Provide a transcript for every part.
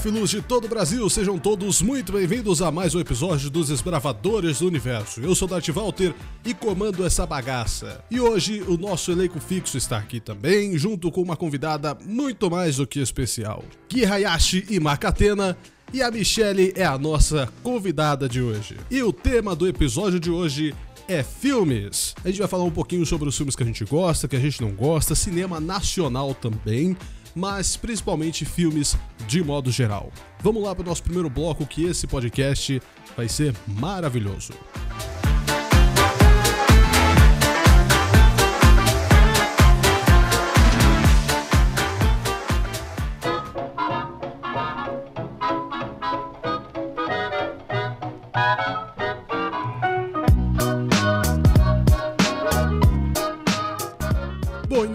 Cinéfilos de todo o Brasil, sejam todos muito bem-vindos a mais um episódio dos Esbravadores do Universo. Eu sou Darth Walter e comando essa bagaça. E hoje o nosso elenco fixo está aqui também, junto com uma convidada muito mais do que especial. Ki Hayashi e Makatena e a Michelle é a nossa convidada de hoje. E o tema do episódio de hoje é filmes. A gente vai falar um pouquinho sobre os filmes que a gente gosta, que a gente não gosta, cinema nacional também mas principalmente filmes de modo geral. Vamos lá para o nosso primeiro bloco, que esse podcast vai ser maravilhoso.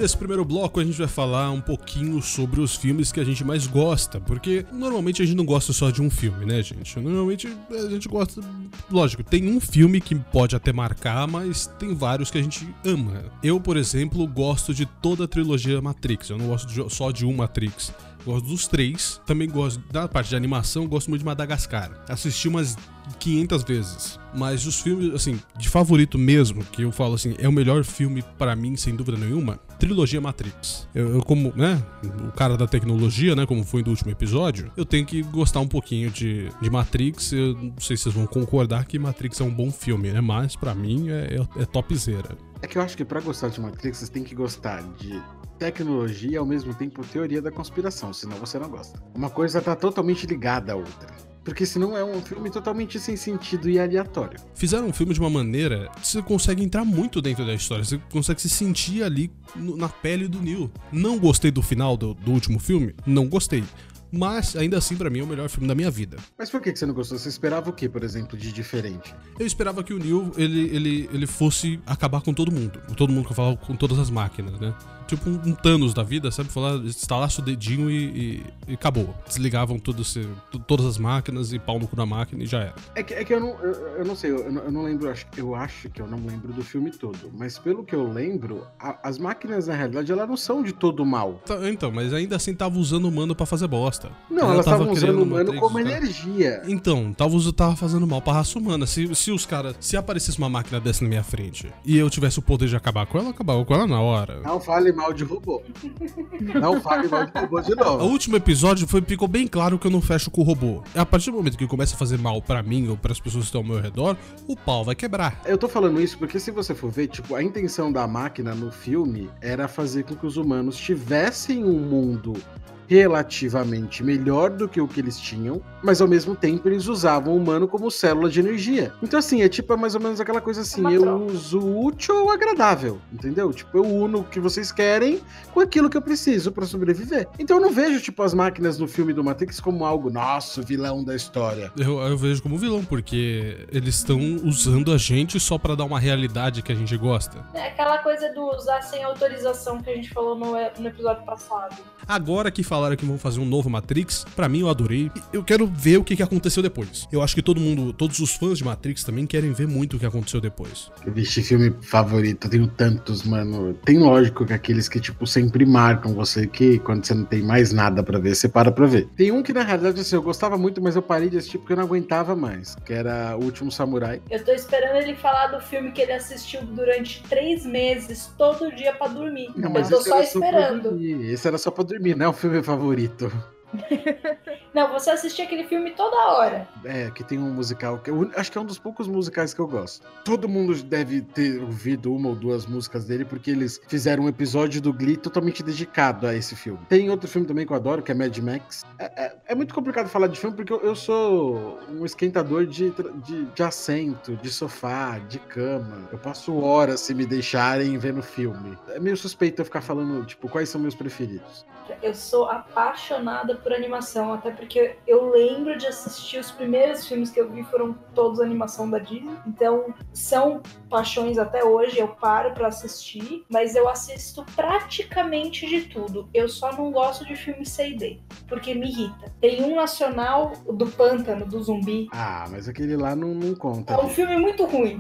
Nesse primeiro bloco a gente vai falar um pouquinho sobre os filmes que a gente mais gosta, porque normalmente a gente não gosta só de um filme, né, gente? Normalmente a gente gosta. Lógico, tem um filme que pode até marcar, mas tem vários que a gente ama. Eu, por exemplo, gosto de toda a trilogia Matrix, eu não gosto de, só de um Matrix. Gosto dos três. Também gosto da parte de animação, gosto muito de Madagascar. Assisti umas 500 vezes. Mas os filmes, assim, de favorito mesmo, que eu falo assim, é o melhor filme para mim, sem dúvida nenhuma, trilogia Matrix. Eu, eu, como, né, o cara da tecnologia, né, como foi no último episódio, eu tenho que gostar um pouquinho de, de Matrix. Eu não sei se vocês vão concordar que Matrix é um bom filme, né, mas para mim é, é, é topzera. É que eu acho que para gostar de Matrix, vocês têm que gostar de tecnologia e ao mesmo tempo teoria da conspiração, senão você não gosta. Uma coisa tá totalmente ligada à outra. Porque senão é um filme totalmente sem sentido e aleatório. Fizeram um filme de uma maneira que você consegue entrar muito dentro da história. Você consegue se sentir ali no, na pele do Neil. Não gostei do final do, do último filme? Não gostei mas ainda assim para mim é o melhor filme da minha vida. Mas por que você não gostou? Você esperava o que, por exemplo, de diferente? Eu esperava que o Neil ele, ele, ele fosse acabar com todo mundo, todo mundo que eu falava com todas as máquinas, né? Tipo um, Thanos da vida, sabe? Falar, instalasse o dedinho e, e, e acabou. Desligavam tudo, se, todas as máquinas e pau no cu da máquina e já era. É que, é que eu, não, eu, eu não sei, eu não, eu não lembro, eu acho, que eu não lembro do filme todo, mas pelo que eu lembro, a, as máquinas na realidade elas não são de todo mal. Tá, então, mas ainda assim tava usando o humano para fazer bosta. Não, elas estavam usando o humano como energia. Então, tava, tava fazendo mal pra raça humana. Se, se os caras, se aparecesse uma máquina dessa na minha frente e eu tivesse o poder de acabar com ela, acabava com ela na hora. Não fale mal de robô. Não fale mal de robô de novo. O último episódio foi, ficou bem claro que eu não fecho com o robô. A partir do momento que começa a fazer mal para mim ou para as pessoas que estão ao meu redor, o pau vai quebrar. Eu tô falando isso porque se você for ver, tipo, a intenção da máquina no filme era fazer com que os humanos tivessem um mundo relativamente melhor do que o que eles tinham, mas ao mesmo tempo eles usavam o humano como célula de energia. Então, assim, é tipo é mais ou menos aquela coisa assim: é eu uso útil ou agradável, entendeu? Tipo, eu uno o que vocês querem com aquilo que eu preciso para sobreviver. Então, eu não vejo, tipo, as máquinas no filme do Matrix como algo, nosso vilão da história. Eu, eu vejo como vilão, porque eles estão usando a gente só para dar uma realidade que a gente gosta. É aquela coisa do usar sem autorização que a gente falou no, no episódio passado. Agora que falaram que vão fazer um novo Matrix, para mim eu adorei. Eu quero ver o que, que aconteceu depois. Eu acho que todo mundo, todos os fãs de Matrix também querem ver muito o que aconteceu depois. Vixe, filme favorito, eu tenho tantos, mano. Tem lógico que aqueles que, tipo, sempre marcam você que quando você não tem mais nada para ver, você para pra ver. Tem um que, na realidade, assim, eu gostava muito, mas eu parei de assistir porque eu não aguentava mais, que era O Último Samurai. Eu tô esperando ele falar do filme que ele assistiu durante três meses, todo dia para dormir. Não, mas eu tô só esperando. Só esse era só pra dormir, não é o filme favorito. Não, você assistia aquele filme toda hora. É, que tem um musical que eu acho que é um dos poucos musicais que eu gosto. Todo mundo deve ter ouvido uma ou duas músicas dele, porque eles fizeram um episódio do Glee totalmente dedicado a esse filme. Tem outro filme também que eu adoro, que é Mad Max. É, é, é muito complicado falar de filme, porque eu, eu sou um esquentador de, de, de, assento, de sofá, de cama. Eu passo horas se me deixarem vendo filme. É meio suspeito eu ficar falando, tipo, quais são meus preferidos. Eu sou apaixonada por animação, até porque eu lembro de assistir os primeiros filmes que eu vi foram todos animação da Disney. Então, são paixões até hoje, eu paro para assistir, mas eu assisto praticamente de tudo. Eu só não gosto de filme C&D, porque me irrita. Tem um nacional do Pântano, do zumbi. Ah, mas aquele lá não, não conta. É um filme muito ruim.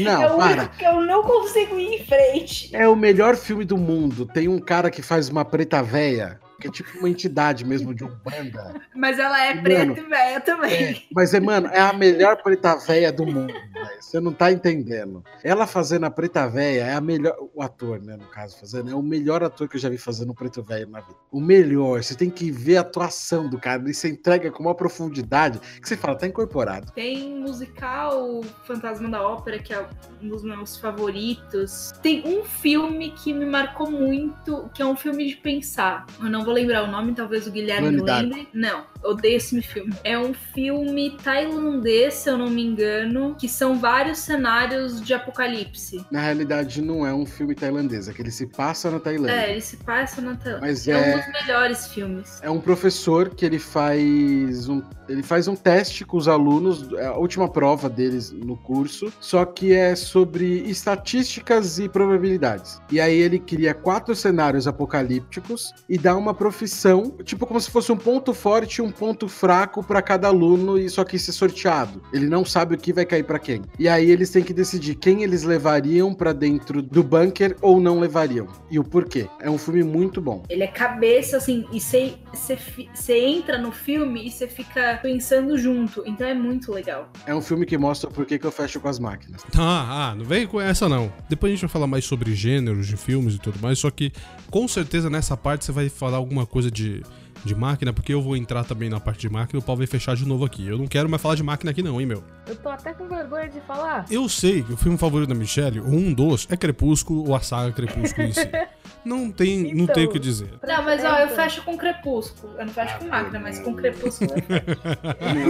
Não, é o para. único que eu não consigo ir em frente. É o melhor filme do mundo. Tem um cara que faz uma preta véia que é tipo uma entidade mesmo de Umbanda. Mas ela é Mano, preta e velha também. É, mas, é, mano, é a melhor preta véia do mundo. Você não tá entendendo. Ela fazendo a preta véia é a melhor. O ator, né, no caso, fazendo, é o melhor ator que eu já vi fazendo um preto velho na vida. O melhor. Você tem que ver a atuação do cara. Ele se entrega com uma profundidade que você fala, tá incorporado. Tem musical Fantasma da Ópera, que é um dos meus favoritos. Tem um filme que me marcou muito, que é um filme de pensar. Eu não vou lembrar o nome, talvez o Guilherme Humanidade. lembre. Não, odeio esse filme. É um filme tailandês, se eu não me engano, que são vários cenários de apocalipse. Na realidade, não é um filme tailandês, é que ele se passa na Tailândia. É, ele se passa na Tailândia. Mas É um é, dos melhores filmes. é um professor que ele faz um, ele faz um teste com os alunos, é a última prova deles no curso, só que é sobre estatísticas e probabilidades. E aí ele cria quatro cenários apocalípticos e dá uma profissão, tipo como se fosse um ponto forte e um ponto fraco para cada aluno, e só que isso é sorteado. Ele não sabe o que vai cair para quem. E aí eles têm que decidir quem eles levariam para dentro do bunker ou não levariam. E o porquê. É um filme muito bom. Ele é cabeça, assim, e você entra no filme e você fica pensando junto. Então é muito legal. É um filme que mostra por que que eu fecho com as máquinas. Ah, ah, não vem com essa não. Depois a gente vai falar mais sobre gêneros de filmes e tudo mais, só que com certeza nessa parte você vai falar alguma coisa de, de máquina, porque eu vou entrar também na parte de máquina e o pau vai fechar de novo aqui. Eu não quero mais falar de máquina aqui não, hein, meu. Eu tô até com vergonha de falar. Eu sei que o filme favorito da Michelle, ou um dos, é Crepúsculo ou a saga Crepúsculo em si. Não tem, não Então. tem o que dizer. Não, mas ó, É, eu então. fecho com Crepúsculo. Eu não fecho Ah, com máquina, mas com. Crepúsculo eu fecho.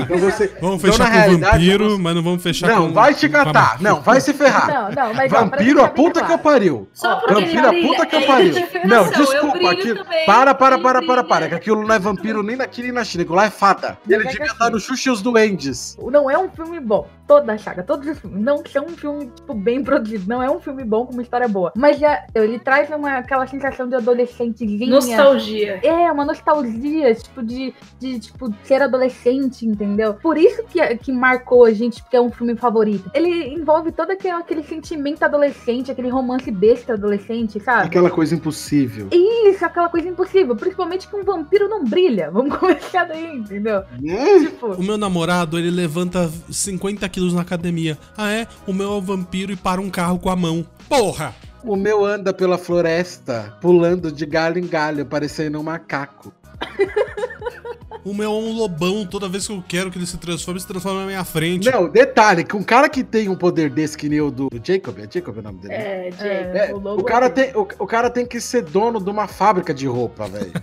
Então você. Vamos então, fechar na com realidade, vampiro, você- mas não vamos fechar com. Não, vai te catar. Não, vai se ferrar. Não, não, mas Vampiro, a puta que eu pariu. Só porque Vampiro, a puta que eu É pariu. identificação, Não, eu desculpa. Aquilo... Para, para, para, para, para. Que aquilo não é vampiro nem na China nem na China. Aquilo lá é fada. Ele é devia que estar assim- no Xuxa e os Duendes. Não é um filme bom. Toda a saga, todos os filmes não são um filme, tipo, bem produzido. Não é um filme bom com uma história boa. Mas já, ele traz uma, aquela sensação de adolescentezinha. Nostalgia. É, uma nostalgia, tipo, de, de tipo, ser adolescente, entendeu? Por isso que, que marcou a gente, porque é um filme favorito. Ele envolve todo aquele, aquele sentimento adolescente, aquele romance besta adolescente, sabe? Aquela coisa impossível. Isso, aquela coisa impossível. Principalmente que um vampiro não brilha. Vamos começar daí, entendeu? Né? Tipo, O meu namorado, ele levanta 50 quilos na academia. Ah, é? O meu é um vampiro e para um carro com a mão. Porra! O meu anda pela floresta, pulando de galho em galho, parecendo um macaco. O meu é um lobão. Toda vez que eu quero que ele se transforme, se transforma na minha frente. Não, detalhe, que um cara que tem um poder desse que nem o do, do Jacob, é Jacob o nome dele? né? É. É. É, o o, cara é tem, o, o cara tem que ser dono de uma fábrica de roupa, velho.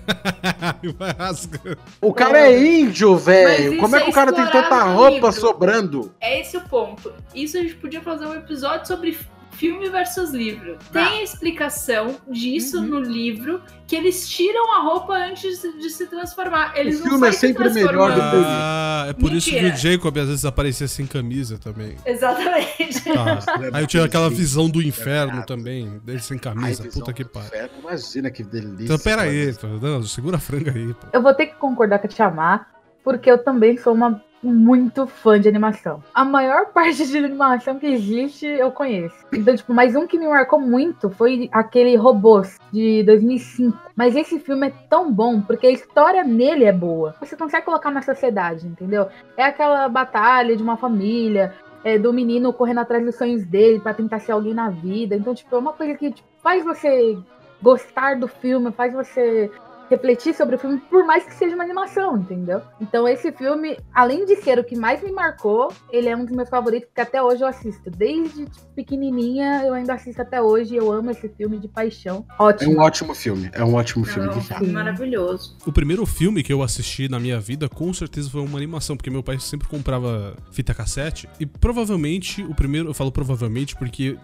O cara é índio, velho. Como é que é o cara tem tanta roupa livro. sobrando? É esse o ponto. Isso a gente podia fazer um episódio sobre filme versus livro. Tem a explicação disso Uhum. no livro, que eles tiram a roupa antes de se transformar. Eles O não filme é saem se sempre melhor do que o livro. Ah, é por isso que Mentira. o Jacob às vezes aparecia sem camisa também. Exatamente. Tá. Aí eu tinha aquela visão do inferno Verdade. também, dele sem Ai, camisa. visão Puta que pariu. inferno, Imagina que delícia. Então pera aí. Não, segura a franga aí, pô. Eu vou ter que concordar com a Tia Má, porque eu também sou uma muito fã de animação. A maior parte de animação que existe eu conheço. Então, tipo, mais um que me marcou muito foi aquele Robôs de 2005. Mas esse filme é tão bom porque a história nele é boa. Você consegue colocar na sociedade, entendeu? É aquela batalha de uma família, é, do menino correndo atrás dos sonhos dele pra tentar ser alguém na vida. Então, tipo, é uma coisa que tipo, faz você gostar do filme, faz você refletir sobre o filme, por mais que seja uma animação, entendeu? Então esse filme, além de ser o que mais me marcou, ele é um dos meus favoritos, porque até hoje eu assisto. Desde tipo, pequenininha, eu ainda assisto até hoje, eu amo esse filme de paixão. É Ótimo. um ótimo filme. É um ótimo filme, de fato. filme maravilhoso. O primeiro filme que eu assisti na minha vida, com certeza foi uma animação, porque meu pai sempre comprava fita cassete. E provavelmente, o primeiro, eu falo provavelmente porque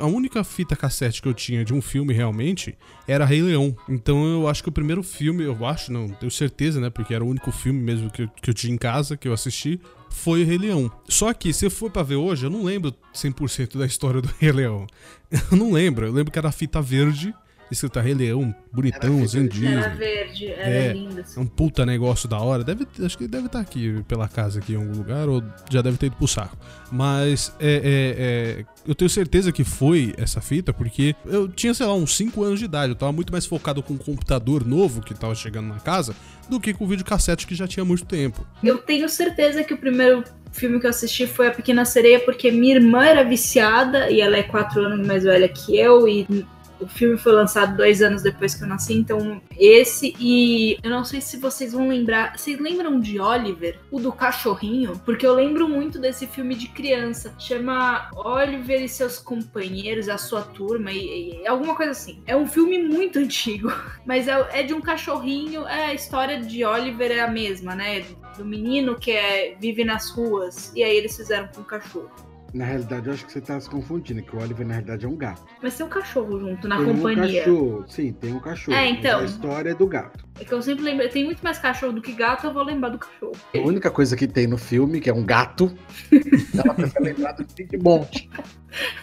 a única fita cassete que eu tinha de um filme realmente era Rei Leão. Então eu acho que o primeiro filme, eu acho, não, tenho certeza, né? Porque era o único filme mesmo que eu, que eu tinha em casa, que eu assisti. Foi o Rei Leão. Só que, se eu for pra ver hoje, eu não lembro 100% da história do Rei Leão. Eu não lembro. Eu lembro que era fita verde escrito Rei Leão, bonitão, assim, verde. Era Disney. verde, era É. lindo. assim. É um puta negócio da hora. Deve, acho que deve estar aqui pela casa aqui em algum lugar, ou já deve ter ido pro saco. Mas é, é, é, eu tenho certeza que foi essa fita, porque eu tinha, sei lá, uns 5 anos de idade. Eu tava muito mais focado com um computador novo que tava chegando na casa do que com o videocassete que já tinha muito tempo. Eu tenho certeza que o primeiro filme que eu assisti foi A Pequena Sereia, porque minha irmã era viciada e ela é quatro anos mais velha que eu, e o filme foi lançado dois anos depois que eu nasci, então esse e eu não sei se vocês vão lembrar. Vocês lembram de Oliver, o do cachorrinho? Porque eu lembro muito desse filme de criança. Chama Oliver e seus companheiros, a sua turma, e, e alguma coisa assim. É um filme muito antigo, mas é, é de um cachorrinho. É, a história de Oliver é a mesma, né? Do menino que é, vive nas ruas. E aí eles fizeram com o cachorro. Na realidade, eu acho que você tá se confundindo, que o Oliver, na realidade, é um gato. Mas tem um cachorro junto na tem um companhia. cachorro. Sim, tem um cachorro. É, mas então. A história é do gato. É que eu sempre lembro. Tem muito mais cachorro do que gato, eu vou lembrar do cachorro. A única coisa que tem no filme, que é um gato, ela precisa lembrar do Big Monte.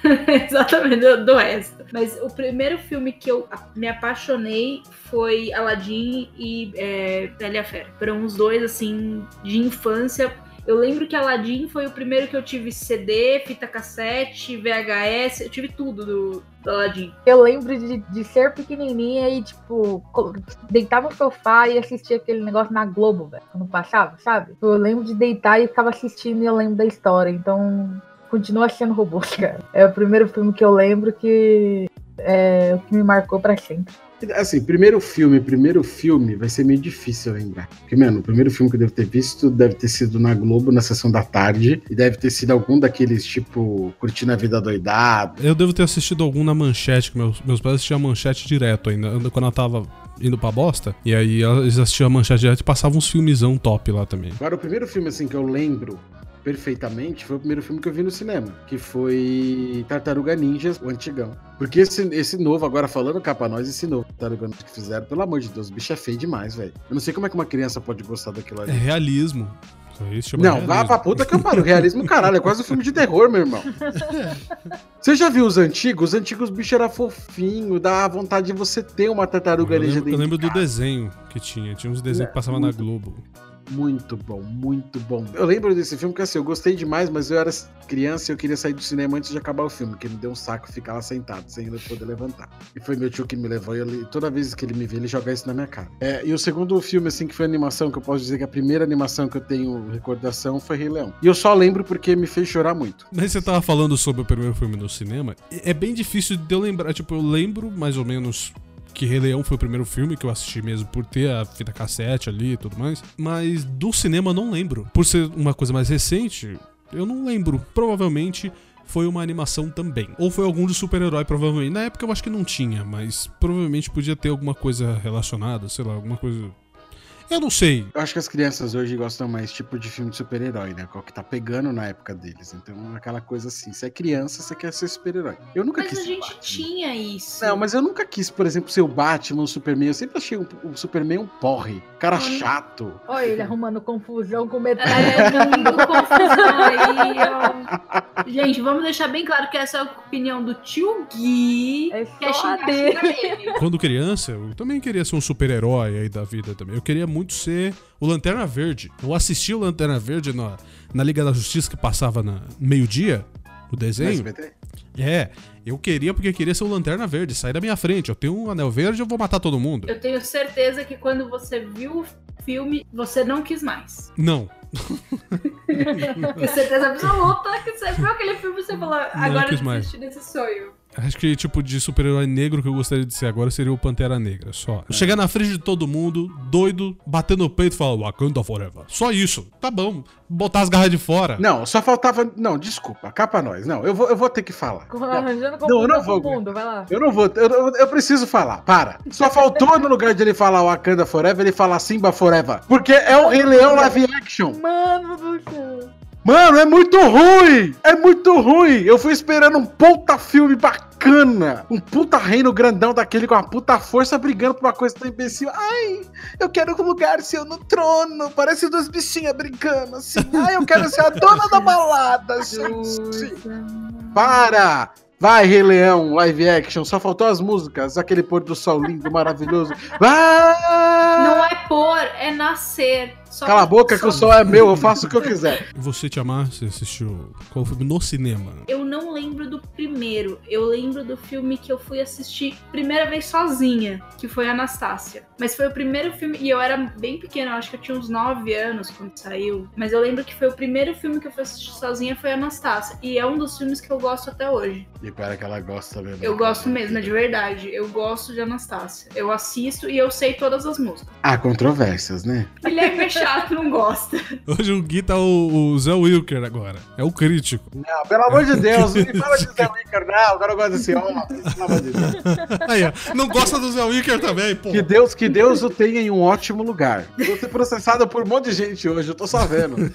Exatamente, do, do resto. Mas o primeiro filme que eu me apaixonei foi Aladdin e é, Bela a Fera. Foram os dois, assim, de infância. Eu lembro que Aladdin foi o primeiro que eu tive CD, fita cassete, VHS, eu tive tudo do, do Aladdin. Eu lembro de, de ser pequenininha e, tipo, deitar no sofá e assistir aquele negócio na Globo, velho, quando passava, sabe? Eu lembro de deitar e ficava assistindo e eu lembro da história. Então, continua sendo robôs, cara. É o primeiro filme que eu lembro que é o que me marcou pra sempre. Assim, primeiro filme, primeiro filme vai ser meio difícil lembrar. Porque, mano, o primeiro filme que eu devo ter visto deve ter sido na Globo, na sessão da tarde. E deve ter sido algum daqueles, tipo, Curtindo a Vida Doidada. Eu devo ter assistido algum na manchete, que meus, meus pais assistiam a manchete direto ainda, quando ela tava indo pra bosta. E aí eles assistiam a manchete direto e passavam uns filmezão top lá também. Agora, o primeiro filme, assim, que eu lembro perfeitamente foi o primeiro filme que eu vi no cinema, que foi Tartaruga Ninjas, o antigão. Porque esse, esse novo, agora falando capa nós, esse novo Tartaruga Ninja que fizeram, pelo amor de Deus, o bicho é feio demais, velho. Eu não sei como é que uma criança pode gostar daquilo É ali. realismo. Se chama Não, realismo. vá pra puta que eu paro. Realismo, caralho, é quase um filme de terror, meu irmão. Você já viu os antigos? Os antigos, o bicho era fofinho, dá vontade de você ter uma tartaruga Eu ninja lembro, eu dentro lembro de do desenho que tinha. Tinha uns desenhos que passavam na Globo. Muito bom, muito bom. Eu lembro desse filme porque assim, eu gostei demais, mas eu era criança e eu queria sair do cinema antes de acabar o filme, porque me deu um saco ficar lá sentado, sem ainda poder levantar. E foi meu tio que me levou e ele- toda vez que ele me vê, ele joga isso na minha cara. É, e o segundo filme, assim, que foi animação, que eu posso dizer que a primeira animação que eu tenho recordação foi Rei Leão. E eu só lembro porque me fez chorar muito. Mas você tava falando sobre o primeiro filme no cinema. É bem difícil de eu lembrar. Tipo, eu lembro mais ou menos que Rei Leão foi o primeiro filme que eu assisti mesmo por ter a fita cassete ali e tudo mais. Mas do cinema eu não lembro. Por ser uma coisa mais recente, eu não lembro. Provavelmente foi uma animação também. Ou foi algum de super-herói, provavelmente. Na época eu acho que não tinha, mas provavelmente podia ter alguma coisa relacionada, sei lá, alguma coisa. Eu não sei. Eu acho que as crianças hoje gostam mais tipo de filme de super-herói, né? Qual que tá pegando na época deles. Então, aquela coisa assim, se é criança, você quer ser super-herói. Eu nunca Mas quis a ser gente Batman. tinha isso. Não, mas eu nunca quis, por exemplo, ser o Batman, o Superman. Eu sempre achei o, o Superman um porre. Cara Olha. chato. Olha ele arrumando confusão com metade. É, confusão aí, ó. Gente, vamos deixar bem claro que essa é a opinião do tio Gui. É Que é só a dele. xinga ele. Quando criança, eu também queria ser um super-herói aí da vida também. Eu queria muito ser o Lanterna Verde. Eu assisti o Lanterna Verde na, na Liga da Justiça que passava na meio-dia, o No desenho. É, eu queria porque queria ser o Lanterna Verde, sair da minha frente. Eu tenho um anel verde, eu vou matar todo mundo. Eu tenho certeza que quando você viu o filme, você não quis mais. Não, Tenho certeza absoluta que você viu aquele filme e você falou, agora quis eu mais. desisti desse sonho. Acho que tipo de super-herói negro que eu gostaria de ser agora seria o Pantera Negra, só. Chegar na frente de todo mundo, doido, bater no peito e falar Wakanda Forever. Só isso, tá bom. Botar as garras de fora. Não, só faltava. Não, desculpa, capa nós. Não, eu vou, eu vou ter que falar. Arranjando Não, eu não vou. mundo, vai lá. Eu não vou, eu, eu- eu preciso falar, para. Só faltou no lugar de ele falar Wakanda Forever, ele falar Simba Forever. Porque é o Rei Leão live action. Mano do céu. Mano, é muito ruim! É muito ruim! Eu fui esperando um puta filme bacana. Um puta reino grandão daquele com uma puta força brigando por uma coisa tão imbecil. Ai, eu quero um lugar seu no trono. Parece duas bichinhas brincando assim. Ai, eu quero ser a dona da balada. Assim. Para! Vai, Rei Leão, live action, só faltou as músicas, aquele pôr do sol lindo, maravilhoso. Vai! Não é pôr, é nascer. Só Cala a boca que o sol é meu, eu faço o que eu quiser. Você, Tiamar, você assistiu qual filme no cinema? Eu não lembro do primeiro. Eu lembro do filme que eu fui assistir primeira vez sozinha, que foi Anastácia. Mas foi o primeiro filme. E eu era bem pequena, acho que eu tinha uns 9 anos quando saiu. Mas eu lembro que foi o primeiro filme que eu fui assistir sozinha foi Anastácia. E é um dos filmes que eu gosto até hoje. E para que ela gosta mesmo. Eu gosto mesmo, é de verdade. Eu gosto de Anastácia. Eu assisto e eu sei todas as músicas. Há controvérsias, né? Guilherme é chato, não gosta. Hoje o Gui tá o, o Zé Wilker agora. É o crítico. Não, pelo amor de Deus, me fala de Zé Wicker, não. Agora eu gosto desse homem. Deus. Aí, ó. Não gosta do Zé Wilker também, pô. Que Deus, que Deus o tenha em um ótimo lugar. Vou ser processado por um monte de gente hoje, eu tô só vendo.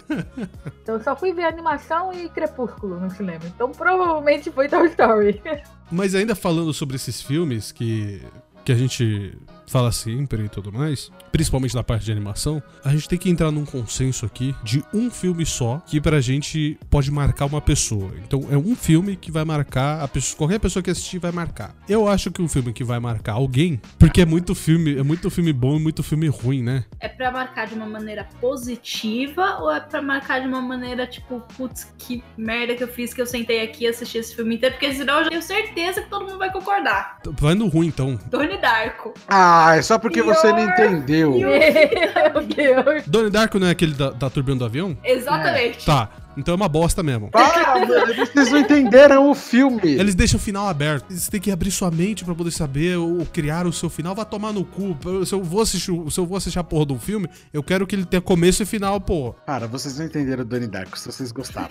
Então eu só fui ver animação e Crepúsculo no cinema. Então provavelmente foi Toy Story. Mas ainda falando sobre esses filmes que, que a gente fala sempre e tudo mais, principalmente na parte de animação, a gente tem que entrar num consenso aqui de um filme só que pra gente pode marcar uma pessoa. Então é um filme que vai marcar a pessoa, qualquer pessoa que assistir vai marcar. Eu acho que um filme que vai marcar alguém, porque é muito filme, é muito filme bom e muito filme ruim, né? É pra marcar de uma maneira positiva ou é pra marcar de uma maneira tipo, putz, que merda que eu fiz que eu sentei aqui e assisti esse filme inteiro? Porque senão eu já tenho certeza que todo mundo vai concordar. Vai no ruim então. Donnie Darko. Ah, é só porque você não entendeu. Meu Deus. Donnie Darko não é aquele da, da turbina do avião? Exatamente. Tá. Então é uma bosta mesmo. Para, mano, vocês não entenderam o filme. Eles deixam o final aberto. Você tem que abrir sua mente pra poder saber ou criar o seu final. Vai tomar no cu. Se eu vou assistir, se eu vou assistir a porra de um filme, eu quero que ele tenha começo e final, pô. Cara, vocês não entenderam o Donnie Darko, se vocês gostaram.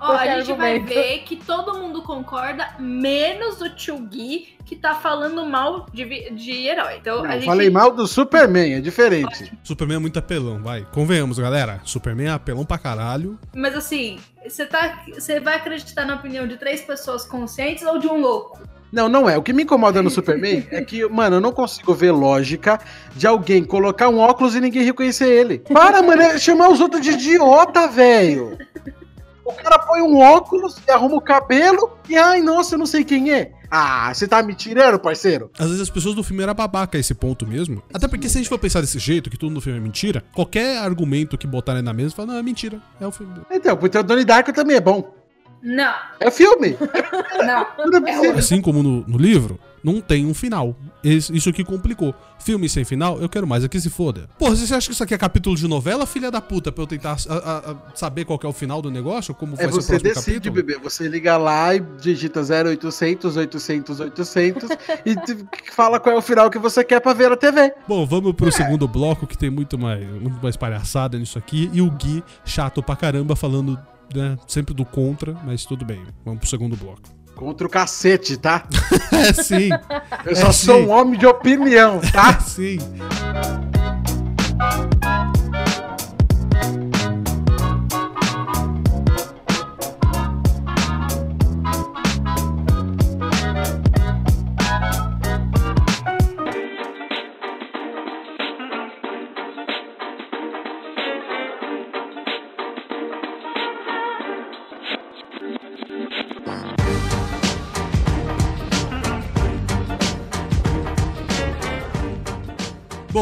Ó, a gente vai ver que todo mundo concorda, menos o Tio Gui, que tá falando mal de, de herói. Então Não, a gente. Falei mal do Superman, é diferente. Superman é muito apelão, vai. Convenhamos, galera. Superman é apelão pra caralho. Mas assim, você tá, você vai acreditar na opinião de três pessoas conscientes ou de um louco? Não, não é. O que me incomoda no Superman é que, mano, eu não consigo ver lógica de alguém colocar um óculos e ninguém reconhecer ele. Para, mano, é chamar os outros de idiota, velho. O cara põe um óculos e arruma o cabelo e, ai, nossa, eu não sei quem é. Ah, você tá me tirando, parceiro? Às vezes as pessoas do filme eram babaca a esse ponto mesmo. Até porque se a gente for pensar desse jeito, que tudo no filme é mentira, qualquer argumento que botarem na mesa, fala, não, é mentira. É o filme. Então, porque o Donnie Darko também é bom. Não, É filme. não. É. Assim como no, no livro, não tem um final. Isso que complicou. Filme sem final, eu quero mais, aqui se foda. Porra, você acha que isso aqui é capítulo de novela, filha da puta, pra eu tentar a- a- a saber qual é o final do negócio? Como É vai ser o você próximo decide, capítulo? bebê. Você liga lá e digita 0800, 800, 800 e fala qual é o final que você quer pra ver na TV. Bom, vamos pro segundo bloco que tem muito mais, muito mais palhaçada nisso aqui. E o Gui, chato pra caramba, falando né, sempre do contra, mas tudo bem. Vamos pro segundo bloco. Contra o cacete, tá? É sim, Eu só É, sou sim. um homem de opinião, é tá? sim.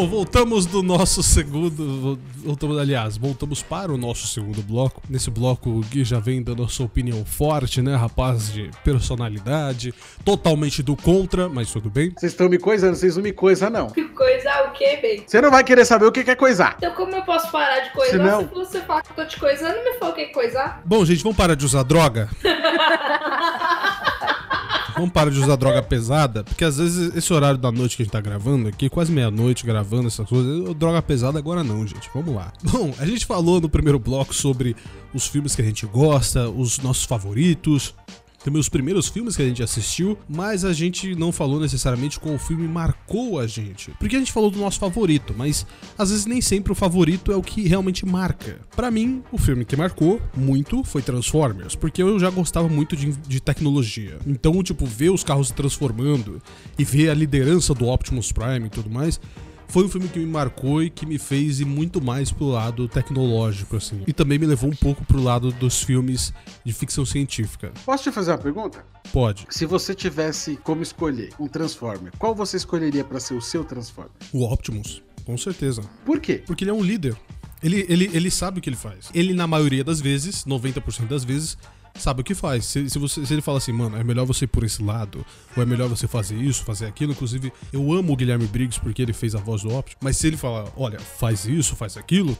Bom, voltamos do nosso segundo. Voltamos, aliás, voltamos para o nosso segundo bloco. Nesse bloco, o Gui já vem dando a sua opinião forte, né, rapaz? De personalidade, totalmente do contra, mas tudo bem. Vocês estão me coisando, vocês não me coisam, não. Coisar o quê, bem? Você não vai querer saber o que é coisar. Então como eu posso parar de coisar Se não- se você fala que eu tô te coisando e me falou que é coisar? Bom, gente, vamos parar de usar droga? Vamos parar de usar droga pesada, porque às vezes esse horário da noite que a gente tá gravando aqui, quase meia-noite gravando essas coisas, droga pesada agora não, gente. Vamos lá. Bom, a gente falou no primeiro bloco sobre os filmes que a gente gosta, os nossos favoritos. Também os primeiros filmes que a gente assistiu, mas a gente não falou necessariamente qual filme marcou a gente. Porque a gente falou do nosso favorito, mas às vezes nem sempre o favorito é o que realmente marca. Pra mim, o filme que marcou muito foi Transformers, porque eu já gostava muito de, de tecnologia. Então, tipo, ver os carros se transformando e ver a liderança do Optimus Prime e tudo mais foi um filme que me marcou e que me fez ir muito mais pro lado tecnológico, assim. E também me levou um pouco pro lado dos filmes de ficção científica. Posso te fazer uma pergunta? Pode. Se você tivesse como escolher um Transformer, qual você escolheria pra ser o seu Transformer? O Optimus, com certeza. Por quê? Porque ele é um líder. Ele, ele, ele sabe o que ele faz. Ele, na maioria das vezes, 90% das vezes, sabe o que faz. Se, se, você, se ele fala assim, mano, é melhor você ir por esse lado, ou é melhor você fazer isso, fazer aquilo. Inclusive, eu amo o Guilherme Briggs porque ele fez a voz do Optimus. Mas se ele falar, olha, faz isso, faz aquilo,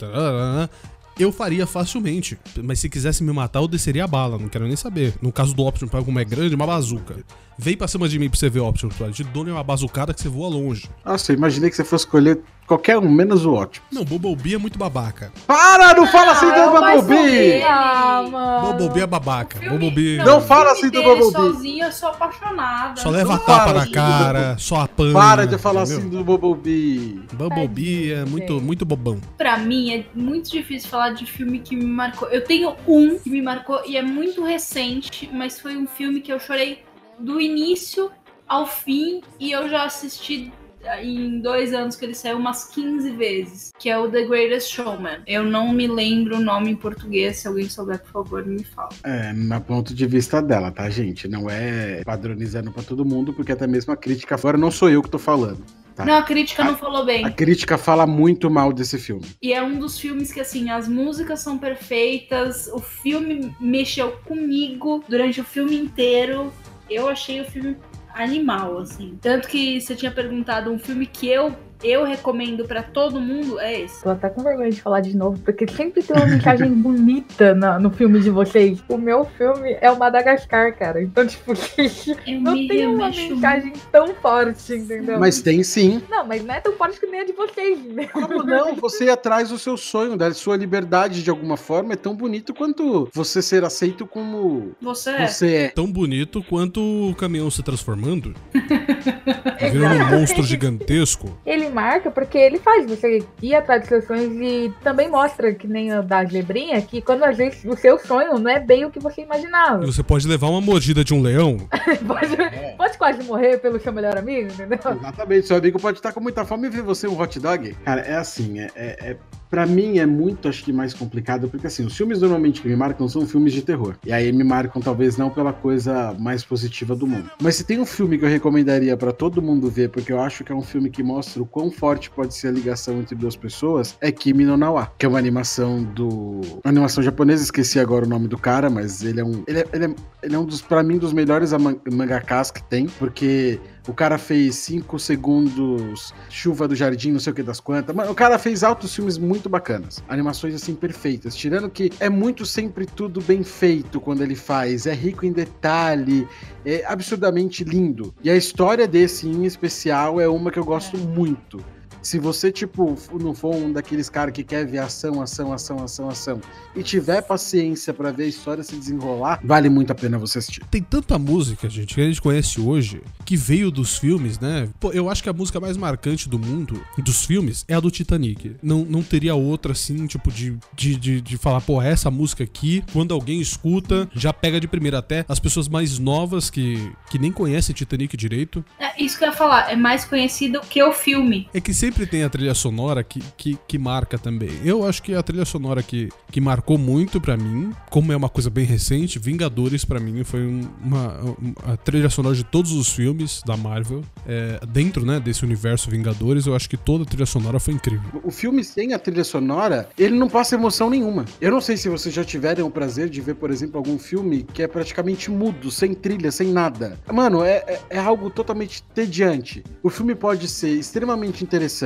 eu faria facilmente. Mas se quisesse me matar, eu desceria a bala, não quero nem saber. No caso do Optimus, como é grande, uma bazuca. Vem pra cima de mim pra você ver o Optimus Prime. Te dou uma bazucada que você voa longe. Nossa, eu imaginei que você fosse escolher qualquer um, menos o ótimo. Não, Bumblebee é muito babaca. Para, não fala assim é do Bumblebee! Ah. Bumblebee é babaca. Filme- Bumblebee Não fala o filme assim do Bumblebee. sozinho, eu sou apaixonada. só leva Não tapa fala na assim cara, só apanha. Para de falar entendeu? assim do Bumblebee. Bumblebee é muito, muito bobão. Pra mim é muito difícil falar de filme que me marcou. Eu tenho um que me marcou e é muito recente, mas foi um filme que eu chorei do início ao fim e eu já assisti em dois anos que ele saiu umas 15 vezes, que é o The Greatest Showman. Eu não me lembro o nome em português, se alguém souber, por favor, me fala. É, na ponto de vista dela, tá, gente? Não é padronizando pra todo mundo, porque até mesmo a crítica fora não sou eu que tô falando. Tá. Não, a crítica não falou bem. A crítica fala muito mal desse filme. E é um dos filmes que, assim, as músicas são perfeitas, o filme mexeu comigo durante o filme inteiro. Eu achei o filme animal, assim. Tanto que você tinha perguntado um filme que eu, eu recomendo pra todo mundo, é esse. Tô até com vergonha de falar de novo, porque sempre tem uma mensagem bonita na- no filme de vocês. O meu filme é o Madagascar, cara. Então, tipo, não tem uma mensagem tão forte, entendeu? Mas tem sim. Não, mas não é tão forte que nem a de vocês, né? Como não? Você ir atrás do seu sonho, da sua liberdade de alguma forma é tão bonito quanto você ser aceito como Você é. você é. Tão bonito quanto o caminhão se transformando. Virando um monstro gigantesco. Ele marca porque ele faz você ir atrás dos seus sonhos e também mostra, que nem o das lebrinhas, que quando às vezes o seu sonho não é bem o que você E imaginava. você pode levar uma mordida de um leão. pode, pode quase morrer pelo seu melhor amigo, entendeu? Exatamente, seu amigo pode estar com muita fome e ver você um hot dog. Cara, é assim, é, é, é para mim é muito, acho que mais complicado, porque assim, os filmes normalmente que me marcam são filmes de terror. E aí me marcam talvez não pela coisa mais positiva do mundo. Mas se tem um filme que eu recomendaria pra todo mundo ver, porque eu acho que é um filme que mostra o quão forte pode ser a ligação entre duas pessoas, é Kimi no Nawa, que é uma animação do uma animação japonesa, esqueci agora o nome do cara, mas ele é um ele é, ele é, ele é um dos para mim dos melhores mangakas que tem, porque o cara fez 5 segundos, Chuva do Jardim, não sei o que das quantas. Mano, o cara fez altos filmes muito bacanas. Animações assim perfeitas. Tirando que é muito sempre tudo bem feito quando ele faz. É rico em detalhe. É absurdamente lindo. E a história desse em especial é uma que eu gosto muito. Se você, tipo, não for um daqueles caras que quer ver ação, ação, ação, ação, ação, e tiver paciência pra ver a história se desenrolar, vale muito a pena você assistir. Tem tanta música, gente, que a gente conhece hoje, que veio dos filmes, né? Pô, eu acho que a música mais marcante do mundo, dos filmes, é a do Titanic. Não, não teria outra, assim, tipo, de, de, de, de falar, pô, essa música aqui, quando alguém escuta, já pega de primeira. Até as pessoas mais novas que, que nem conhecem Titanic direito. É isso que eu ia falar, é mais conhecido que o filme. É que sempre tem a trilha sonora que, que, que marca também. Eu acho que a trilha sonora que, que marcou muito pra mim, como é uma coisa bem recente, Vingadores pra mim foi um- uma, uma- a trilha sonora de todos os filmes da Marvel. É, dentro né, desse universo Vingadores, eu acho que toda a trilha sonora foi incrível. O filme sem a trilha sonora, ele não passa emoção nenhuma. Eu não sei se vocês já tiveram o prazer de ver, por exemplo, algum filme que é praticamente mudo, sem trilha, sem nada. Mano, é, é, é algo totalmente tediante. O filme pode ser extremamente interessante,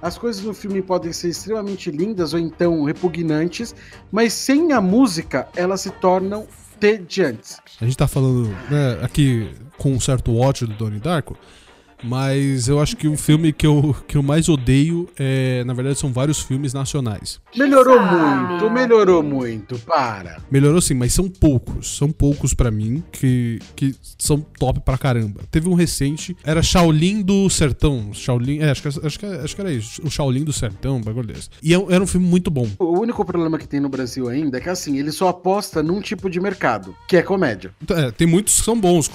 as coisas no filme podem ser extremamente lindas ou então repugnantes, mas sem a música, elas se tornam tediantes. A gente tá falando né, aqui com um certo ódio do Donnie Darko, mas eu acho que o filme que eu, que eu mais odeio é, na verdade, são vários filmes nacionais. Melhorou muito, melhorou muito, para. Melhorou sim, mas são poucos. São poucos pra mim que, que são top pra caramba. Teve um recente, era Shaolin do Sertão. Shaolin, é, acho que, acho, que, acho que era isso. O Shaolin do Sertão, bagulho desse. E é era um filme muito bom. O único problema que tem no Brasil ainda é que assim, ele só aposta num tipo de mercado, que é comédia. Então, é, tem muitos que são bons.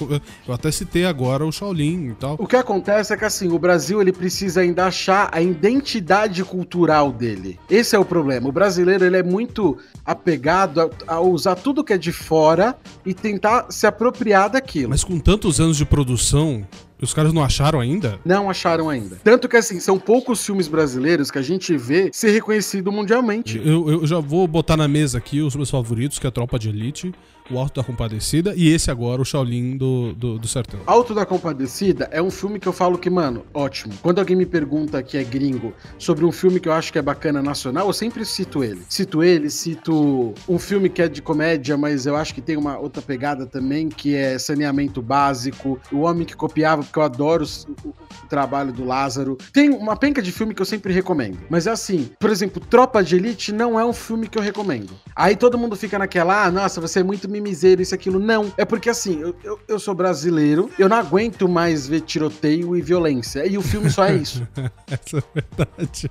Eu até citei agora o Shaolin e tal. O que acontece acontece é que assim, o Brasil ele precisa ainda achar a identidade cultural dele. Esse é o problema. O brasileiro ele é muito apegado a, a usar tudo que é de fora e tentar se apropriar daquilo. Mas com tantos anos de produção, os caras não acharam ainda? Não acharam ainda. Tanto que, assim, são poucos filmes brasileiros que a gente vê ser reconhecido mundialmente. Eu, eu já vou botar na mesa aqui os meus favoritos, que é a Tropa de Elite, o Alto da Compadecida e esse agora, o Shaolin do, do, do Sertão. Alto da Compadecida é um filme que eu falo que, mano, ótimo. Quando alguém me pergunta que é gringo sobre um filme que eu acho que é bacana nacional, eu sempre cito ele. Cito ele, cito um filme que é de comédia, mas eu acho que tem uma outra pegada também, que é Saneamento Básico, O Homem que Copiava, porque eu adoro o, o, trabalho do Lázaro. Tem uma penca de filme que eu sempre recomendo. Mas é assim, por exemplo, Tropa de Elite não é um filme que eu recomendo. Aí todo mundo fica naquela, ah, nossa, você é muito mimiseiro, isso, aquilo. Não. É porque assim, eu, eu, eu, sou brasileiro, eu não aguento mais ver tiroteio e violência. E o filme só é isso. Essa é verdade.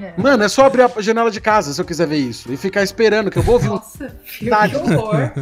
É. Mano, é só abrir a janela de casa se eu quiser ver isso. E ficar esperando que eu vou ouvir Nossa, um. que horror.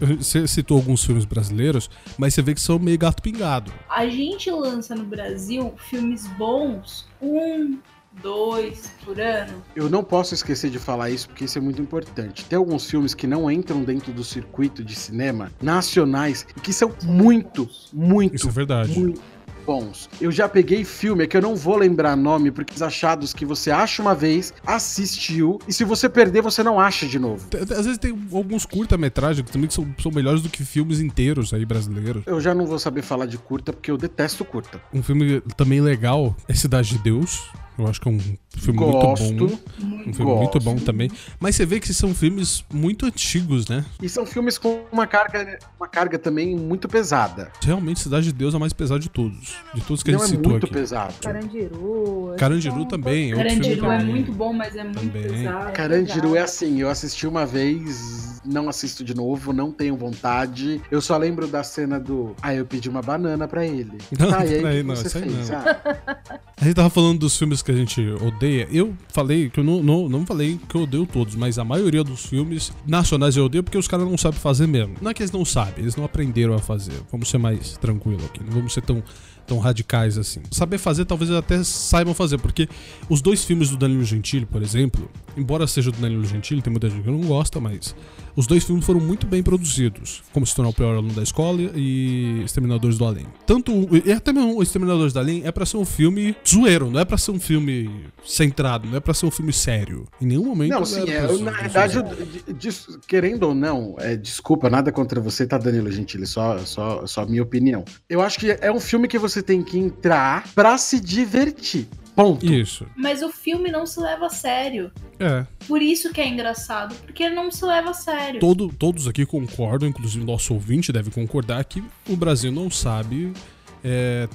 Você citou alguns filmes brasileiros, mas você vê que são meio gato pingado. A gente lança no Brasil filmes bons um dois por ano. Eu não posso esquecer de falar isso porque isso é muito importante. Tem alguns filmes que não entram dentro do circuito de cinema nacionais e que são muito, muito, isso é verdade. Muito bons. Eu já peguei filme, é que eu não vou lembrar nome, porque os achados que você acha uma vez, assistiu, e se você perder, você não acha de novo. Às vezes tem alguns curta-metragens que também são, são melhores do que filmes inteiros aí brasileiros. Eu já não vou saber falar de curta, porque eu detesto curta. Um filme também legal é Cidade de Deus. Eu acho que é um filme Gosto, muito bom. Um filme gosto. muito bom também. Mas você vê que são filmes muito antigos, né? E são filmes com uma carga, uma carga também muito pesada. Realmente, Cidade de Deus é a mais pesada de todos. De todos que Não a gente é citou muito aqui. pesado. Carandiru. Carandiru também. É Carandiru é muito bom, mas é muito também. pesado. Carandiru é assim, eu assisti uma vez, não assisto de novo, não tenho vontade. Eu só lembro da cena do. Ah, eu pedi uma banana pra ele. Não, tá, e aí, aí não, você fez? Não. Ah. A gente tava falando dos filmes que a gente odeia. Eu falei que eu não, não, não falei que eu odeio todos, mas a maioria dos filmes nacionais eu odeio porque os caras não sabem fazer mesmo. Não é que eles não sabem, eles não aprenderam a fazer. Vamos ser mais tranquilo aqui, não vamos ser tão tão radicais assim. Saber fazer, talvez até saibam fazer, porque os dois filmes do Danilo Gentili, por exemplo, embora seja do Danilo Gentili, tem muita gente que não gosta, mas os dois filmes foram muito bem produzidos, como Se Tornar o Pior Aluno da Escola e Exterminadores do Além. Tanto, e até mesmo o Exterminadores do Além é pra ser um filme zoeiro, não é pra ser um filme centrado, não é pra ser um filme sério. Em nenhum momento. Não, sim, é, na verdade, querendo ou não, é, desculpa, nada contra você, tá, Danilo Gentili, só, só, só minha opinião. Eu acho que é um filme que você tem que entrar pra se divertir. Ponto. Isso. Mas o filme não se leva a sério. É. Por isso que é engraçado, porque ele não se leva a sério. Todo, todos aqui concordam, inclusive nosso ouvinte deve concordar, que o Brasil não sabe. É,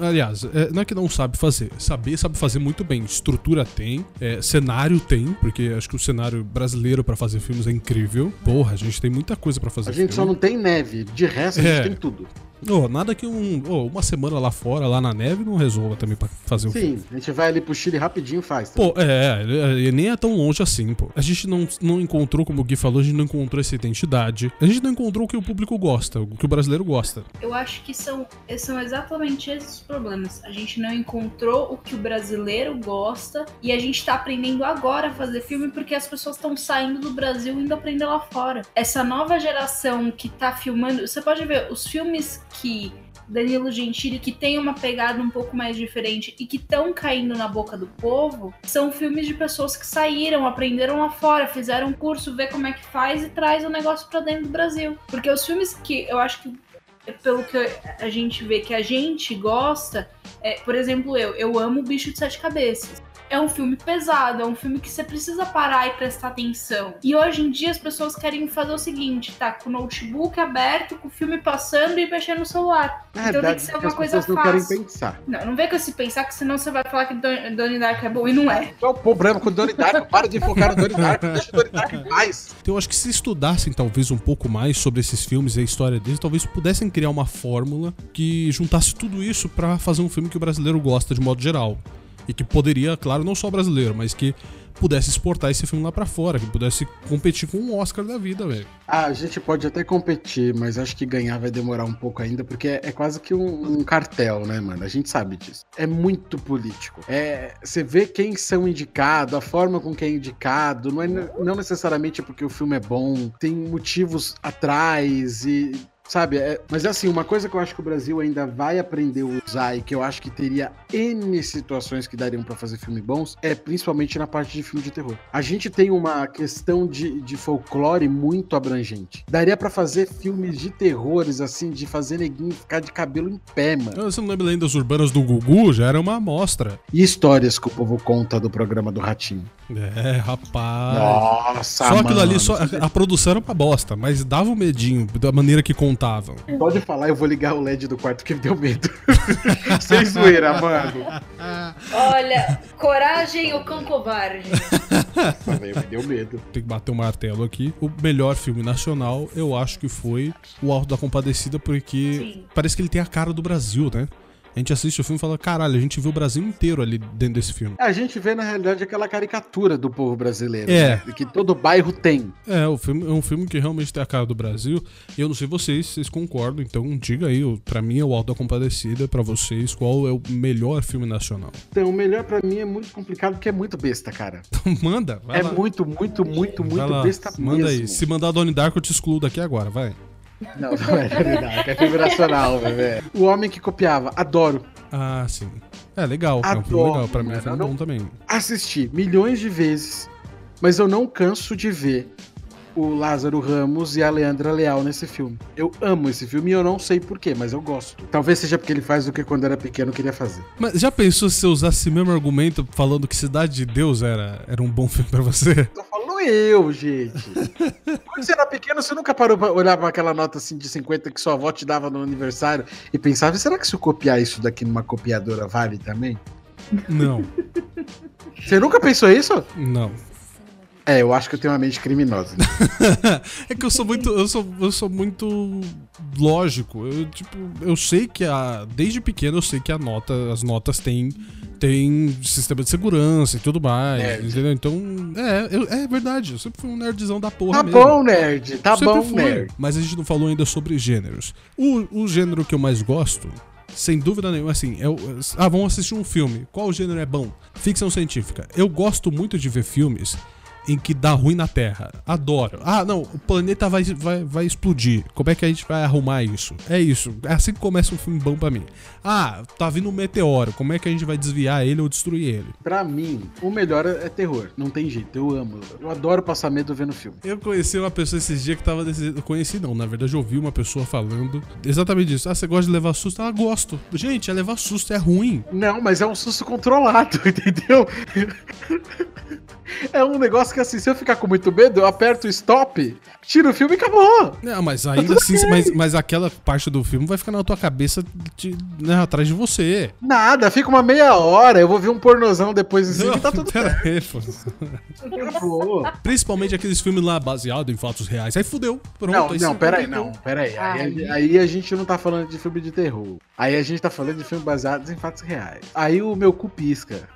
aliás, é, não é que não sabe fazer, saber sabe fazer muito bem. Estrutura tem, é, cenário tem, porque acho que o cenário brasileiro para fazer filmes é incrível. Porra, a gente tem muita coisa para fazer. A gente filme. só não tem neve, de resto a gente é. tem tudo. Oh, nada que um, oh, uma semana lá fora, lá na neve, não resolva também pra fazer o Sim, filme. a gente vai ali pro Chile rapidinho e faz. Também. Pô, é, é, nem é tão longe assim, pô. A gente não, não encontrou, como o Gui falou, a gente não encontrou essa identidade. A gente não encontrou o que o público gosta, o que o brasileiro gosta. Eu acho que são, são exatamente esses os problemas. A gente não encontrou o que o brasileiro gosta e a gente tá aprendendo agora a fazer filme porque as pessoas estão saindo do Brasil e indo aprender lá fora. Essa nova geração que tá filmando, você pode ver, os filmes que Danilo Gentili, que tem uma pegada um pouco mais diferente e que estão caindo na boca do povo, são filmes de pessoas que saíram, aprenderam lá fora, fizeram um curso, vê como é que faz e traz o negócio para dentro do Brasil. Porque os filmes que eu acho que pelo que a gente vê que a gente gosta, é, por exemplo, eu, eu amo o Bicho de Sete Cabeças é um filme pesado, é um filme que você precisa parar e prestar atenção. E hoje em dia as pessoas querem fazer o seguinte, tá com o notebook aberto, com o filme passando e mexendo no celular. É, então tem que ser uma coisa fácil. Não querem pensar. Não, não vem com esse pensar que senão você vai falar que Donnie Dark é bom e não é. Qual o problema com Donnie Dark? Para de focar no Donnie Dark, deixa o Donnie Dark em paz. Então eu acho que se estudassem talvez um pouco mais sobre esses filmes e a história deles, talvez pudessem criar uma fórmula que juntasse tudo isso para fazer um filme que o brasileiro gosta de modo geral e que poderia, claro, não só brasileiro, mas que pudesse exportar esse filme lá pra fora, que pudesse competir com um Oscar da vida, velho. Ah, a gente pode até competir, mas acho que ganhar vai demorar um pouco ainda, porque é, é quase que um, um, cartel, né, mano? A gente sabe disso. É muito político. É, você vê quem são indicados, a forma com que é indicado, não, é, não necessariamente porque o filme é bom, tem motivos atrás e Sabe, é, mas é assim, uma coisa que eu acho que o Brasil ainda vai aprender a usar e que eu acho que teria N situações que dariam para fazer filme bons, é principalmente na parte de filme de terror. A gente tem uma questão de, de folclore muito abrangente. Daria para fazer filmes de terrores, assim, de fazer neguinho ficar de cabelo em pé, mano. Você não lembra lendas urbanas do Gugu? Já era uma amostra. E histórias que o povo conta do programa do Ratinho. É, rapaz. Nossa, Só mano. aquilo ali, só, a, a, produção era uma bosta, mas dava um medinho da maneira que contavam. Pode falar, eu vou ligar o LED do quarto que me deu medo. Sem zoeira, mano. Olha, coragem ou cão covarde? me deu medo. Tem que bater o um martelo aqui. O melhor filme nacional, eu acho que foi O Alto da Compadecida, porque Sim. parece que ele tem a cara do Brasil, né? A gente assiste o filme e fala, caralho, a gente vê o Brasil inteiro ali dentro desse filme. É, a gente vê, na realidade, aquela caricatura do povo brasileiro. É. Né? Que todo bairro tem. É, o filme, é um filme que realmente tem a cara do Brasil. Eu não sei vocês, vocês concordam, então diga aí, pra mim é o Alto da Compadecida, pra vocês, qual é o melhor filme nacional? Então, o melhor pra mim é muito complicado, porque é muito besta, cara. Então manda, vai É lá. muito, muito, muito, muito besta Manda mesmo. aí. Se mandar Donnie Dark, eu te excluo daqui agora, vai. Não, não é Donnie é filme nacional, velho. O Homem que Copiava, adoro. Ah, sim. É legal, Adoro, é um filme legal. Pra mim é um filme bom também. Assisti milhões de vezes, mas eu não canso de ver o Lázaro Ramos e a Leandra Leal nesse filme. Eu amo esse filme e eu não sei porquê, mas eu gosto. Talvez seja porque ele faz o que quando era pequeno queria fazer. Mas já pensou se eu usasse o mesmo argumento falando que Cidade de Deus era, era um bom filme pra você? Tô falando eu, gente. quando você era pequeno, você nunca parou pra olhar pra aquela nota assim de 50 que sua avó te dava no aniversário e pensava, será que se eu copiar isso daqui numa copiadora vale também? Não. Você nunca pensou isso? Não. É, eu acho que eu tenho uma mente criminosa. é que eu sou muito. Eu sou, eu sou muito lógico. Eu, tipo, eu sei que a. Desde pequeno eu sei que a nota, as notas têm. Tem sistema de segurança e tudo mais. Entendeu? Então, é, eu, é verdade. Eu sempre fui um nerdzão da porra. Tá mesmo. bom, nerd. Tá sempre bom, fui, nerd. Mas a gente não falou ainda sobre gêneros. O, o gênero que eu mais gosto sem dúvida nenhuma, assim, eu, ah, vamos assistir um filme. Qual gênero é bom? Ficção científica. Eu gosto muito de ver filmes em que dá ruim na Terra. Adoro. Ah, não, o planeta vai, vai, vai explodir. Como é que a gente vai arrumar isso? É isso. É assim que começa um filme bom pra mim. Ah, tá vindo um meteoro. Como é que a gente vai desviar ele ou destruir ele? Pra mim, o melhor é terror. Não tem jeito. Eu amo. Eu adoro passar medo vendo filme. Eu conheci uma pessoa esses dias que tava decidindo. Conheci não, na verdade eu ouvi uma pessoa falando exatamente isso. Ah, você gosta de levar susto? Ah, gosto. Gente, é levar susto, é ruim. Não, mas é um susto controlado, entendeu? É um negócio que assim, se eu ficar com muito medo, eu aperto o stop, tiro o filme e acabou. Não, mas ainda assim, mas, mas aquela parte do filme vai ficar na tua cabeça de, né, atrás de você. Nada, fica uma meia hora, eu vou ver um pornozão depois assim e tá tudo pera aí. Principalmente aqueles filmes lá baseados em fatos reais. Aí fudeu. Pronto. Não, aí não, pera aí, não, pera aí. Aí, aí a gente não tá falando de filme de terror. Aí a gente tá falando de filme baseados em fatos reais. Aí o meu cu pisca.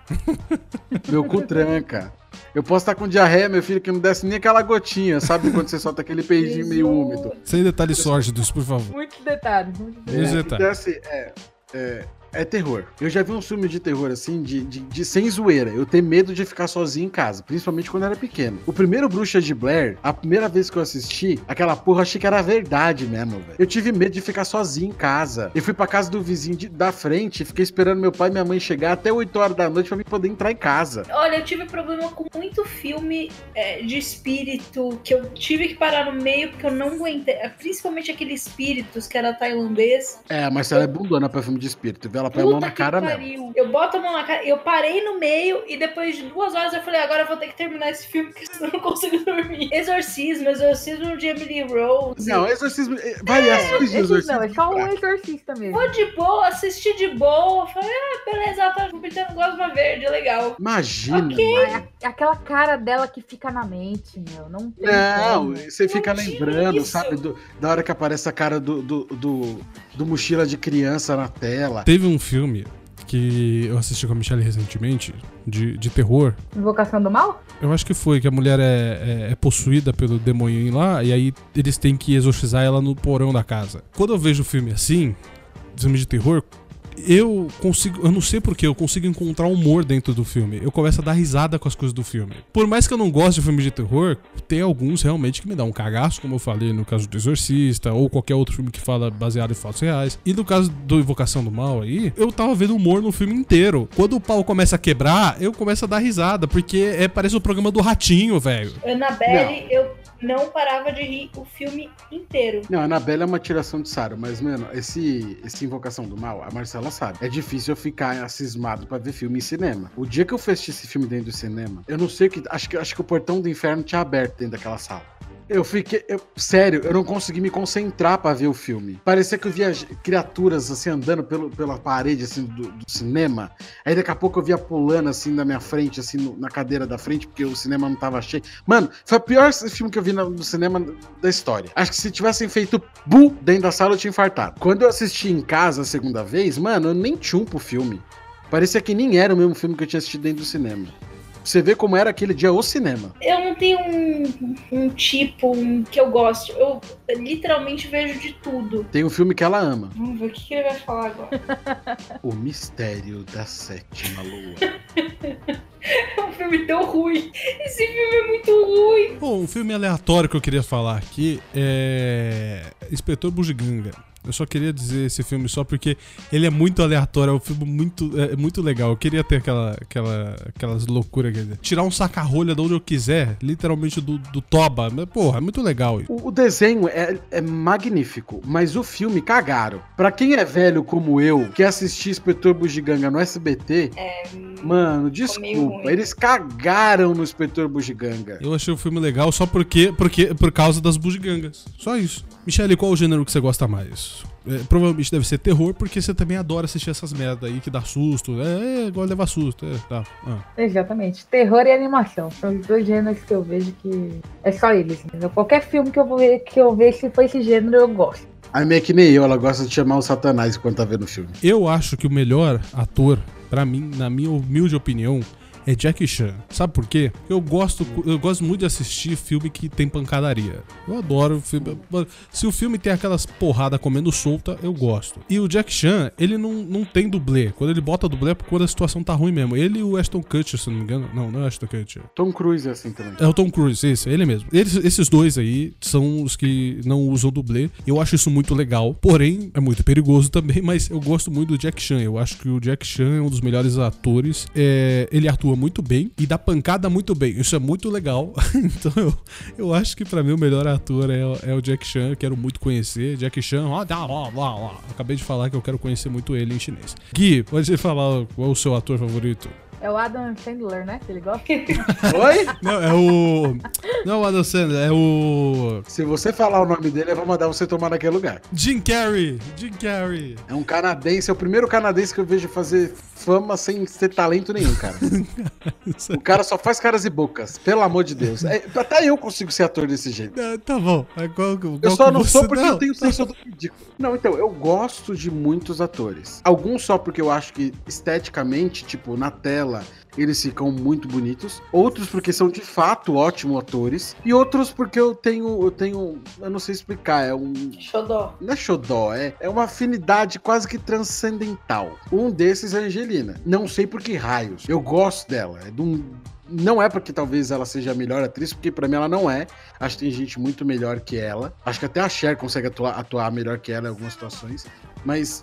meu cu tranca. Eu posso estar com diarreia, meu filho, que não desce nem aquela gotinha, sabe? Quando você solta aquele peidinho meio úmido. Sem detalhes sórdidos, por favor. Muitos detalhes. Muitos detalhes. É, então, assim, é, é, é terror. Eu já vi um filme de terror assim, de, de, de, sem zoeira. Eu tenho medo de ficar sozinho em casa, principalmente quando era pequeno. O primeiro Bruxa de Blair, a primeira vez que eu assisti, aquela porra achei que era verdade mesmo, velho. Eu tive medo de ficar sozinho em casa. Eu fui pra casa do vizinho de, da frente, fiquei esperando meu pai e minha mãe chegar até 8 horas da noite pra mim poder entrar em casa. Olha, eu tive problema com muito filme é, de espírito que eu tive que parar no meio porque eu não aguentei. Principalmente aquele espíritos que era tailandês. É, mas ela é bundona pra filme de espírito, viu? Ela põe a mão na cara mesmo. Eu boto a mão na cara, eu parei no meio e depois de duas horas eu falei, agora eu vou ter que terminar esse filme porque senão eu não consigo dormir. Exorcismo, exorcismo de Emily Rose. Não, exorcismo. Eh, variações é, de exorcismo. Não, é só um exorcista mesmo. Vou de boa, assisti de boa. Falei, ah, beleza, ela tá pintando gosma verde, legal. Imagina. Okay. aquela cara dela que fica na mente, meu. Não tem. Não, como. você fica não lembrando, sabe? Do, da hora que aparece a cara do, do, do, do mochila de criança na tela. Teve um filme que eu assisti com a Michelle recentemente, de, de terror. Invocação do Mal? Eu acho que foi, que a mulher é, é, é possuída pelo demoninho lá, e aí eles têm que exorcizar ela no porão da casa. Quando eu vejo filme assim, filme de terror, eu consigo, eu não sei porquê, eu consigo encontrar humor dentro do filme. Eu começo a dar risada com as coisas do filme. Por mais que eu não goste de filme de terror, tem alguns realmente que me dão um cagaço, como eu falei no caso do Exorcista, ou qualquer outro filme que fala baseado em fatos reais. E no caso do Invocação do Mal aí, eu tava vendo humor no filme inteiro. Quando o pau começa a quebrar, eu começo a dar risada, porque é, parece o programa do Ratinho, velho. Annabelle, eu não parava de rir o filme inteiro. Não, a Anabelle é uma tiração de Saro, mas, mano, esse, esse Invocação do Mal, a Marcela sabe. É difícil eu ficar cismado pra ver filme em cinema. O dia que eu assistir esse filme dentro do cinema, eu não sei o que. Acho que, acho que o portão do inferno tinha aberto dentro daquela sala. Eu fiquei. eu- sério, eu não consegui me concentrar pra ver o filme. Parecia que eu via criaturas assim andando pelo, pela parede assim do, do cinema. Aí daqui a pouco eu via pulando assim na minha frente, assim, no- na cadeira da frente, porque o cinema não tava cheio. Mano, foi o pior filme que eu vi na- no cinema da história. Acho que se tivessem feito bu dentro da sala, eu tinha infartado. Quando eu assisti em casa a segunda vez, mano, eu nem chumpo o filme. Parecia que nem era o mesmo filme que eu tinha assistido dentro do cinema. Você vê como era aquele dia o cinema. Eu não tenho um, um tipo um que eu gosto. Eu literalmente vejo de tudo. Tem um filme que ela ama. Vamos ver o que, que ele vai falar agora. O Mistério da Sétima Lua. É um filme tão ruim. Esse filme é muito ruim. Bom, um filme aleatório que eu queria falar aqui é. Inspetor Bugiganga. Eu só queria dizer esse filme só porque ele é muito aleatório, é um filme muito, é, muito legal. Eu queria ter aquela, aquela, aquelas loucuras, quer dizer, tirar um saca-rolha de onde eu quiser, literalmente do, do Toba. Mas, Porra, é muito legal. O, o desenho é, é magnífico, mas o filme cagaram. Pra quem é velho como eu, que assistia Inspetor Bugiganga no SBT, mano, meio desculpa, eles cagaram no Inspetor Bugiganga. Eu achei o filme legal só porque, porque por causa das bugigangas. Só isso. Michele, qual o gênero que você gosta mais? É, provavelmente deve ser terror, porque você também adora assistir essas merda aí que dá susto. É, é igual levar susto. É, tá. Ah. Exatamente. Terror e animação. São os dois gêneros que eu vejo que é só eles. Entendeu? Qualquer filme que eu vou ver, que eu ver se for esse gênero, eu gosto. A minha é que nem eu, ela gosta de chamar o Satanás enquanto tá vendo o filme. Eu acho que o melhor ator, pra mim, na minha humilde opinião, é Jackie Chan. Sabe por quê? Eu gosto, eu gosto muito de assistir filme que tem pancadaria. Eu adoro filme. Se o filme tem aquelas porrada comendo solta, eu gosto. E o Jack Chan, ele não, não tem dublê. Quando ele bota dublê é quando a situação tá ruim mesmo. Ele e o Ashton Kutcher, se não me engano. Não, não é Ashton Kutcher. Tom Cruise é assim também. É o Tom Cruise, esse, ele mesmo. Eles, esses dois aí são os que não usam dublê. Eu acho isso muito legal. Porém, é muito perigoso também, mas eu gosto muito do Jack Chan. Eu acho que o Jack Chan é um dos melhores atores. É, ele atua muito bem e dá pancada muito bem. Isso é muito legal. então eu, eu acho que pra mim o melhor ator é, é o Jack Chan. Eu quero muito conhecer. Jack Chan, ó, dá, ó, ó, ó. Acabei de falar que eu quero conhecer muito ele em chinês. Gui, pode falar qual é o seu ator favorito? É o Adam Sandler, né? Que ele gosta. Oi? Não, é o. Não é o Adam Sandler, é o. Se você falar o nome dele, eu vou mandar você tomar naquele lugar. Jim Carrey! Jim Carrey! É um canadense, é o primeiro canadense que eu vejo fazer fama sem ter talento nenhum, cara. O cara só faz caras e bocas, pelo amor de Deus. É, até eu consigo ser ator desse jeito. Ah, tá bom. É qual, qual Eu só não você- sou porque não, eu tenho senso do ridículo. Não, então, eu gosto de muitos atores. Alguns só porque eu acho que esteticamente, tipo, na tela, eles ficam muito bonitos. Outros porque são de fato ótimos atores. E outros porque eu tenho, eu tenho, eu não sei explicar, é um Xodó. não é xodó, é, é uma afinidade quase que transcendental. Um desses é a Angelina. Não sei por que raios. Eu gosto dela. É de um- Não é porque talvez ela seja a melhor atriz, porque pra mim ela não é. Acho que tem gente muito melhor que ela. Acho que até a Cher consegue atuar, atuar melhor que ela em algumas situações. Mas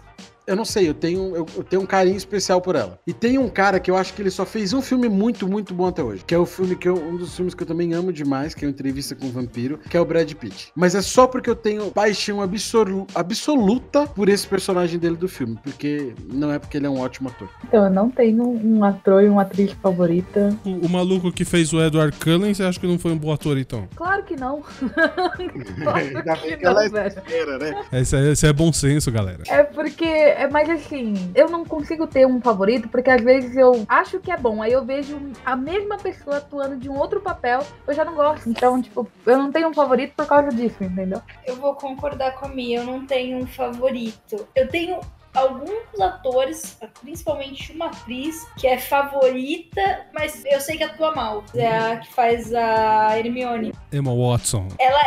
eu não sei, eu tenho, eu, eu tenho um carinho especial por ela. E tem um cara que eu acho que ele só fez um filme muito, muito bom até hoje. Que é o filme que eu, um dos filmes que eu também amo demais, que é o Entrevista com o Vampiro, que é o Brad Pitt. Mas é só porque eu tenho paixão absolu- absoluta por esse personagem dele do filme. Porque não é porque ele é um ótimo ator. Então, eu não tenho um ator e uma atriz favorita. O, o maluco que fez o Edward Cullen, você acha que não foi um bom ator, então? Claro que não. Ainda Claro bem que que ela é não, velho. sincera, né? Esse é, esse é bom senso, galera. É porque, é mais assim, eu não consigo ter um favorito, porque às vezes eu acho que é bom, aí eu vejo a mesma pessoa atuando de um outro papel, eu já não gosto. Então, tipo, eu não tenho um favorito por causa disso, entendeu? Eu vou concordar com a Mia, eu não tenho um favorito. Eu tenho alguns atores, principalmente uma atriz, que é favorita, mas eu sei que atua mal. É a que faz a Hermione. Emma Watson. Ela,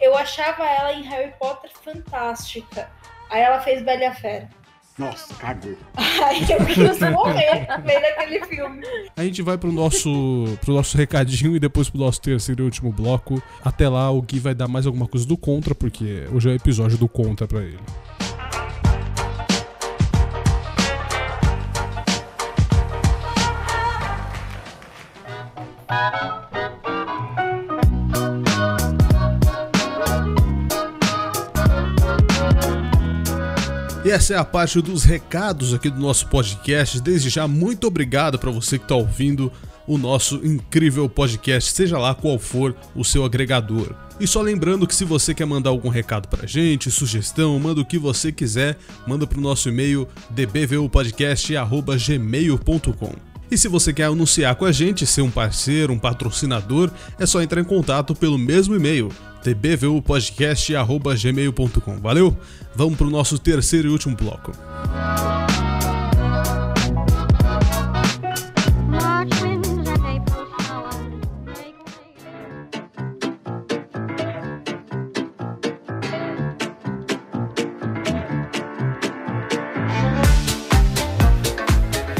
eu achava ela em Harry Potter fantástica. Aí ela fez Bela Fera. Nossa, cagou. Aí eu quis morrer no meio daquele filme. A gente vai pro nosso, pro nosso recadinho e depois pro nosso terceiro e último bloco. Até lá, o Gui vai dar mais alguma coisa do Contra, porque hoje é o episódio do Contra pra ele. E essa é a parte dos recados aqui do nosso podcast. Desde já, muito obrigado para você que está ouvindo o nosso incrível podcast, seja lá qual for o seu agregador. E só lembrando que se você quer mandar algum recado pra gente, sugestão, manda o que você quiser, manda pro nosso e-mail dbvupodcast@gmail.com. E se você quer anunciar com a gente, ser um parceiro, um patrocinador, é só entrar em contato pelo mesmo e-mail, tbvupodcast.gmail.com. Valeu? Vamos pro nosso terceiro e último bloco.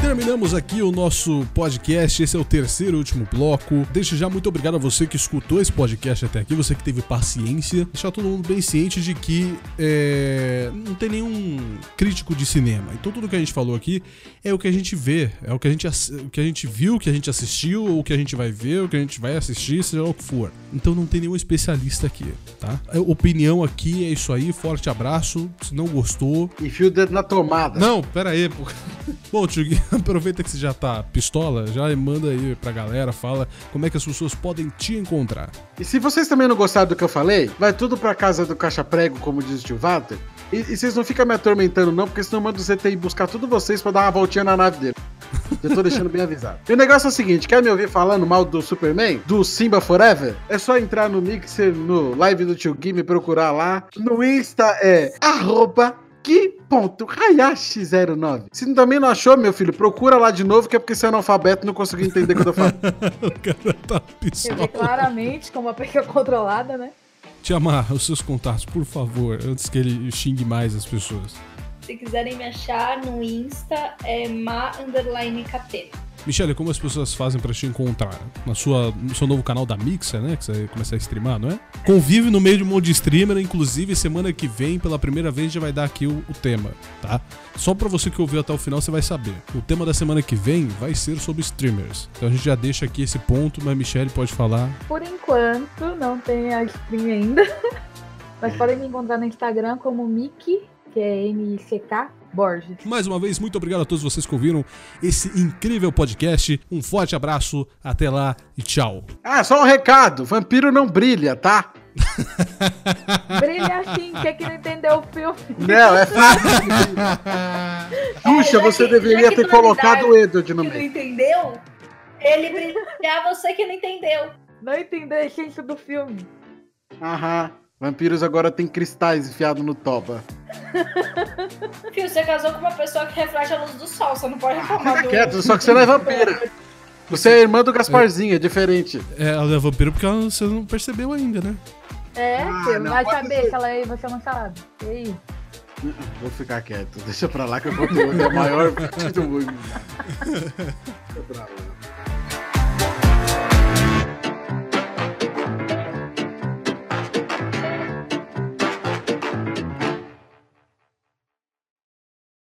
Terminamos aqui o nosso podcast. Esse é o terceiro e último bloco. Deixa já muito obrigado a você que escutou esse podcast até aqui, você que teve paciência. Deixar todo mundo bem ciente de que é, não tem nenhum crítico de cinema. Então tudo que a gente falou aqui é o que a gente vê, é o que a gente, o que a gente viu, o que a gente assistiu, ou o que a gente vai ver, o que a gente vai assistir, seja o que for. Então não tem nenhum especialista aqui, tá? A opinião aqui é isso aí. Forte abraço. Se não gostou, Enfia o dedo na tomada. não, pera aí, pô. Bom, tio aproveita que você já tá pistola, já manda aí pra galera, fala como é que as pessoas podem te encontrar. E se vocês também não gostaram do que eu falei, vai tudo pra casa do caixa prego, como diz o tio Walter. E, e vocês não ficam me atormentando, não, porque senão eu mando o ZTI buscar tudo vocês pra dar uma voltinha na nave dele. Eu tô deixando bem avisado. E o negócio é o seguinte: quer me ouvir falando mal do Superman? Do Simba Forever? É só entrar no Mixer, no live do tio Gui, me procurar lá. No Insta é Ki.hayashi09. Se também não achou, meu filho, procura lá de novo, que é porque você é analfabeto e não conseguiu entender o que eu tô falando. o cara tá Você vê pistola. claramente como a pessoa controlada, né? Te amar, os seus contatos, por favor, antes que ele xingue mais as pessoas. Se quiserem me achar no Insta, é ma underline catena. Michele, como as pessoas fazem pra te encontrar? Na sua, no seu novo canal da Mixer, né? Que você vai começar a streamar, não é? Convive no meio de um monte de streamer, inclusive semana que vem, pela primeira vez, já vai dar aqui o, o tema, tá? Só pra você que ouviu até o final, você vai saber. O tema da semana que vem vai ser sobre streamers. Então a gente já deixa aqui esse ponto, mas Michele pode falar. Por enquanto, não tem a stream ainda. Mas podem me encontrar no Instagram como Miki, que é M-I-C-K, Borges. Mais uma vez, muito obrigado a todos vocês que ouviram esse incrível podcast. Um forte abraço, até lá e tchau. Ah, só um recado: vampiro não brilha, tá? Brilha assim, que é que não entendeu o filme? Não, é fácil. Puxa, É, você que- deveria ter colocado o Edward no Que não meio. entendeu? Ele brilhar você que não entendeu. Não entendeu a essência do filme. Aham. Vampiros agora tem cristais enfiados no toba. Fio, você casou com uma pessoa que reflete a luz do sol. Você não pode reclamar Fica do... quieto, só que você não é vampira. Você é irmã do Gasparzinho, é diferente. É, ela é vampiro porque ela, você não percebeu ainda, né? É, Ah, você não vai saber ser. se ela é você não sabe. E aí? Vou ficar quieto. Deixa pra lá que o conteúdo é maior do mundo. Deixa pra lá.